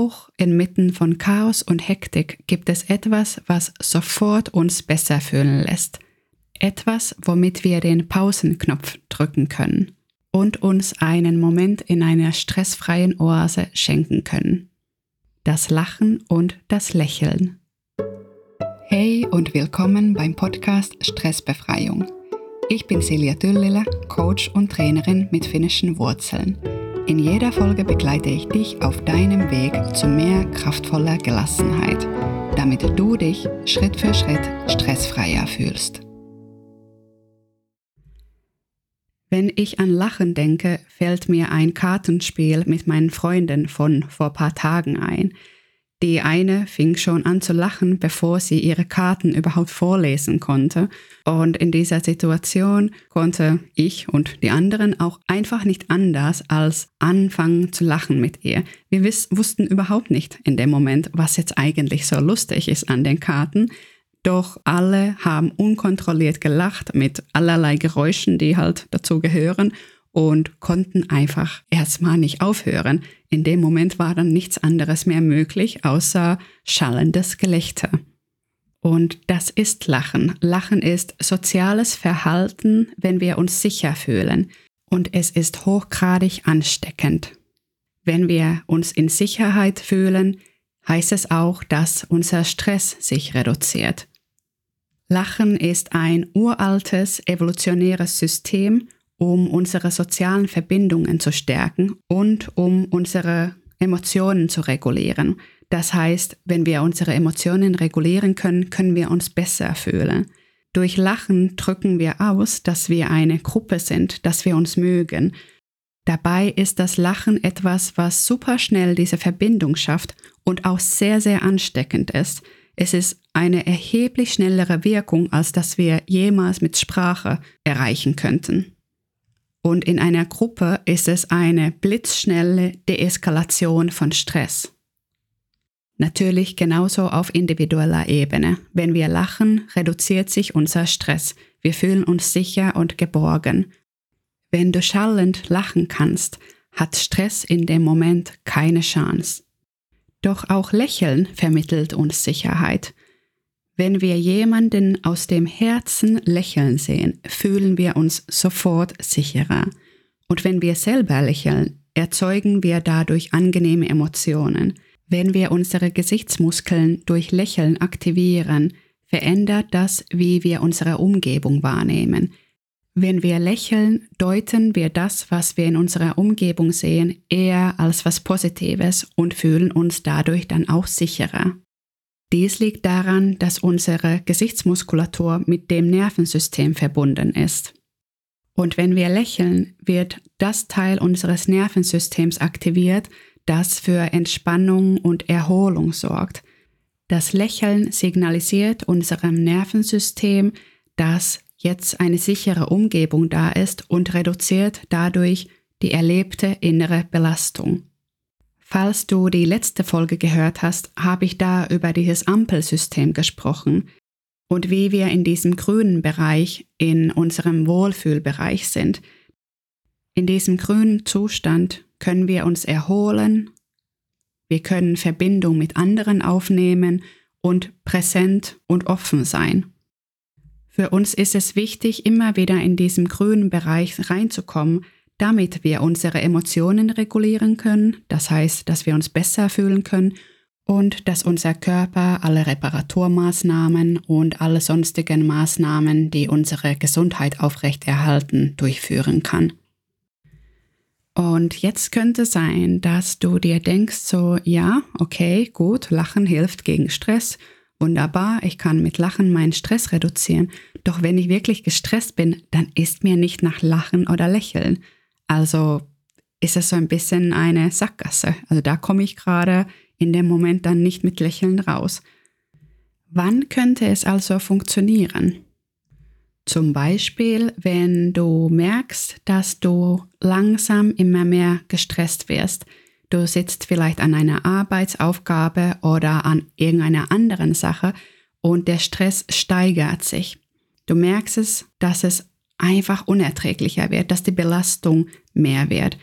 auch inmitten von Chaos und Hektik gibt es etwas, was sofort uns besser fühlen lässt. Etwas, womit wir den Pausenknopf drücken können und uns einen Moment in einer stressfreien Oase schenken können. Das Lachen und das Lächeln. Hey und willkommen beim Podcast Stressbefreiung. Ich bin Silja Düllele, Coach und Trainerin mit finnischen Wurzeln. In jeder Folge begleite ich dich auf deinem Weg zu mehr kraftvoller Gelassenheit, damit du dich Schritt für Schritt stressfreier fühlst. Wenn ich an Lachen denke, fällt mir ein Kartenspiel mit meinen Freunden von vor paar Tagen ein, die eine fing schon an zu lachen, bevor sie ihre Karten überhaupt vorlesen konnte. Und in dieser Situation konnte ich und die anderen auch einfach nicht anders als anfangen zu lachen mit ihr. Wir wussten überhaupt nicht in dem Moment, was jetzt eigentlich so lustig ist an den Karten. Doch alle haben unkontrolliert gelacht mit allerlei Geräuschen, die halt dazu gehören und konnten einfach erstmal nicht aufhören. In dem Moment war dann nichts anderes mehr möglich, außer schallendes Gelächter. Und das ist Lachen. Lachen ist soziales Verhalten, wenn wir uns sicher fühlen. Und es ist hochgradig ansteckend. Wenn wir uns in Sicherheit fühlen, heißt es auch, dass unser Stress sich reduziert. Lachen ist ein uraltes evolutionäres System um unsere sozialen Verbindungen zu stärken und um unsere Emotionen zu regulieren. Das heißt, wenn wir unsere Emotionen regulieren können, können wir uns besser fühlen. Durch Lachen drücken wir aus, dass wir eine Gruppe sind, dass wir uns mögen. Dabei ist das Lachen etwas, was super schnell diese Verbindung schafft und auch sehr, sehr ansteckend ist. Es ist eine erheblich schnellere Wirkung, als dass wir jemals mit Sprache erreichen könnten. Und in einer Gruppe ist es eine blitzschnelle Deeskalation von Stress. Natürlich genauso auf individueller Ebene. Wenn wir lachen, reduziert sich unser Stress. Wir fühlen uns sicher und geborgen. Wenn du schallend lachen kannst, hat Stress in dem Moment keine Chance. Doch auch Lächeln vermittelt uns Sicherheit. Wenn wir jemanden aus dem Herzen lächeln sehen, fühlen wir uns sofort sicherer. Und wenn wir selber lächeln, erzeugen wir dadurch angenehme Emotionen. Wenn wir unsere Gesichtsmuskeln durch Lächeln aktivieren, verändert das, wie wir unsere Umgebung wahrnehmen. Wenn wir lächeln, deuten wir das, was wir in unserer Umgebung sehen, eher als was Positives und fühlen uns dadurch dann auch sicherer. Dies liegt daran, dass unsere Gesichtsmuskulatur mit dem Nervensystem verbunden ist. Und wenn wir lächeln, wird das Teil unseres Nervensystems aktiviert, das für Entspannung und Erholung sorgt. Das Lächeln signalisiert unserem Nervensystem, dass jetzt eine sichere Umgebung da ist und reduziert dadurch die erlebte innere Belastung. Falls du die letzte Folge gehört hast, habe ich da über dieses Ampelsystem gesprochen und wie wir in diesem grünen Bereich in unserem Wohlfühlbereich sind. In diesem grünen Zustand können wir uns erholen, wir können Verbindung mit anderen aufnehmen und präsent und offen sein. Für uns ist es wichtig, immer wieder in diesem grünen Bereich reinzukommen, damit wir unsere Emotionen regulieren können, das heißt, dass wir uns besser fühlen können und dass unser Körper alle Reparaturmaßnahmen und alle sonstigen Maßnahmen, die unsere Gesundheit aufrechterhalten, durchführen kann. Und jetzt könnte sein, dass du dir denkst, so, ja, okay, gut, Lachen hilft gegen Stress, wunderbar, ich kann mit Lachen meinen Stress reduzieren, doch wenn ich wirklich gestresst bin, dann ist mir nicht nach Lachen oder Lächeln. Also ist es so ein bisschen eine Sackgasse. Also da komme ich gerade in dem Moment dann nicht mit Lächeln raus. Wann könnte es also funktionieren? Zum Beispiel, wenn du merkst, dass du langsam immer mehr gestresst wirst. Du sitzt vielleicht an einer Arbeitsaufgabe oder an irgendeiner anderen Sache und der Stress steigert sich. Du merkst es, dass es einfach unerträglicher wird, dass die Belastung mehr wird.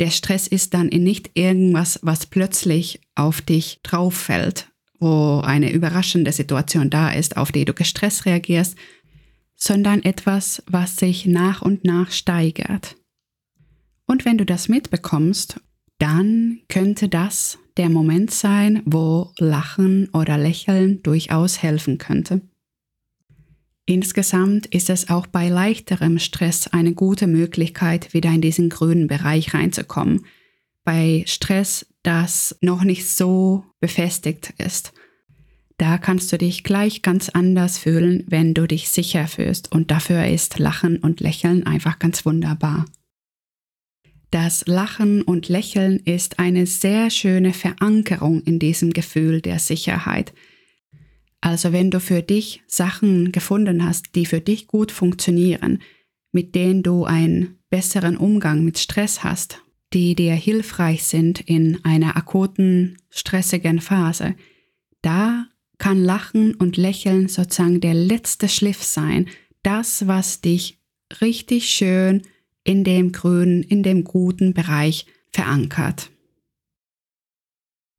Der Stress ist dann nicht irgendwas, was plötzlich auf dich drauf fällt, wo eine überraschende Situation da ist, auf die du gestresst reagierst, sondern etwas, was sich nach und nach steigert. Und wenn du das mitbekommst, dann könnte das der Moment sein, wo Lachen oder Lächeln durchaus helfen könnte. Insgesamt ist es auch bei leichterem Stress eine gute Möglichkeit, wieder in diesen grünen Bereich reinzukommen. Bei Stress, das noch nicht so befestigt ist. Da kannst du dich gleich ganz anders fühlen, wenn du dich sicher fühlst und dafür ist Lachen und Lächeln einfach ganz wunderbar. Das Lachen und Lächeln ist eine sehr schöne Verankerung in diesem Gefühl der Sicherheit. Also wenn du für dich Sachen gefunden hast, die für dich gut funktionieren, mit denen du einen besseren Umgang mit Stress hast, die dir hilfreich sind in einer akuten, stressigen Phase, da kann Lachen und Lächeln sozusagen der letzte Schliff sein, das, was dich richtig schön in dem grünen, in dem guten Bereich verankert.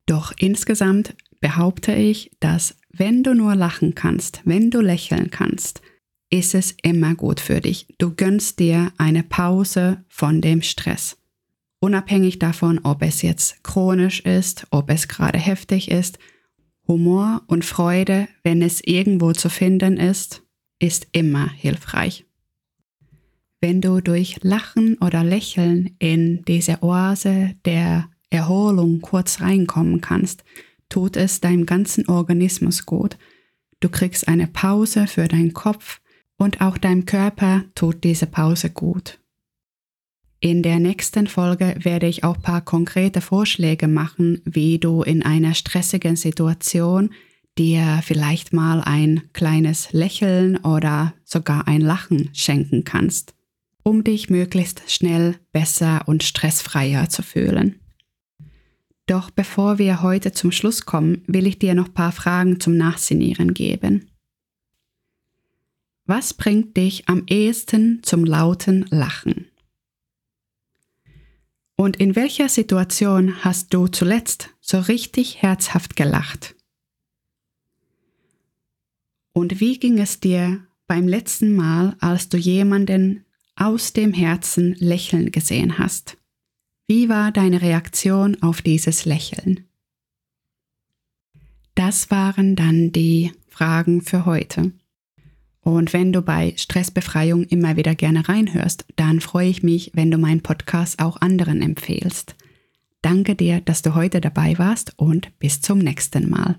Doch insgesamt behaupte ich, dass wenn du nur lachen kannst, wenn du lächeln kannst, ist es immer gut für dich. Du gönnst dir eine Pause von dem Stress. Unabhängig davon, ob es jetzt chronisch ist, ob es gerade heftig ist, Humor und Freude, wenn es irgendwo zu finden ist, ist immer hilfreich. Wenn du durch Lachen oder Lächeln in diese Oase der Erholung kurz reinkommen kannst, tut es deinem ganzen Organismus gut. Du kriegst eine Pause für deinen Kopf und auch deinem Körper tut diese Pause gut. In der nächsten Folge werde ich auch ein paar konkrete Vorschläge machen, wie du in einer stressigen Situation dir vielleicht mal ein kleines Lächeln oder sogar ein Lachen schenken kannst, um dich möglichst schnell besser und stressfreier zu fühlen. Doch bevor wir heute zum Schluss kommen, will ich dir noch ein paar Fragen zum Nachsinieren geben. Was bringt dich am ehesten zum lauten Lachen? Und in welcher Situation hast du zuletzt so richtig herzhaft gelacht? Und wie ging es dir beim letzten Mal, als du jemanden aus dem Herzen lächeln gesehen hast? Wie war deine Reaktion auf dieses Lächeln? Das waren dann die Fragen für heute. Und wenn du bei Stressbefreiung immer wieder gerne reinhörst, dann freue ich mich, wenn du meinen Podcast auch anderen empfehlst. Danke dir, dass du heute dabei warst und bis zum nächsten Mal.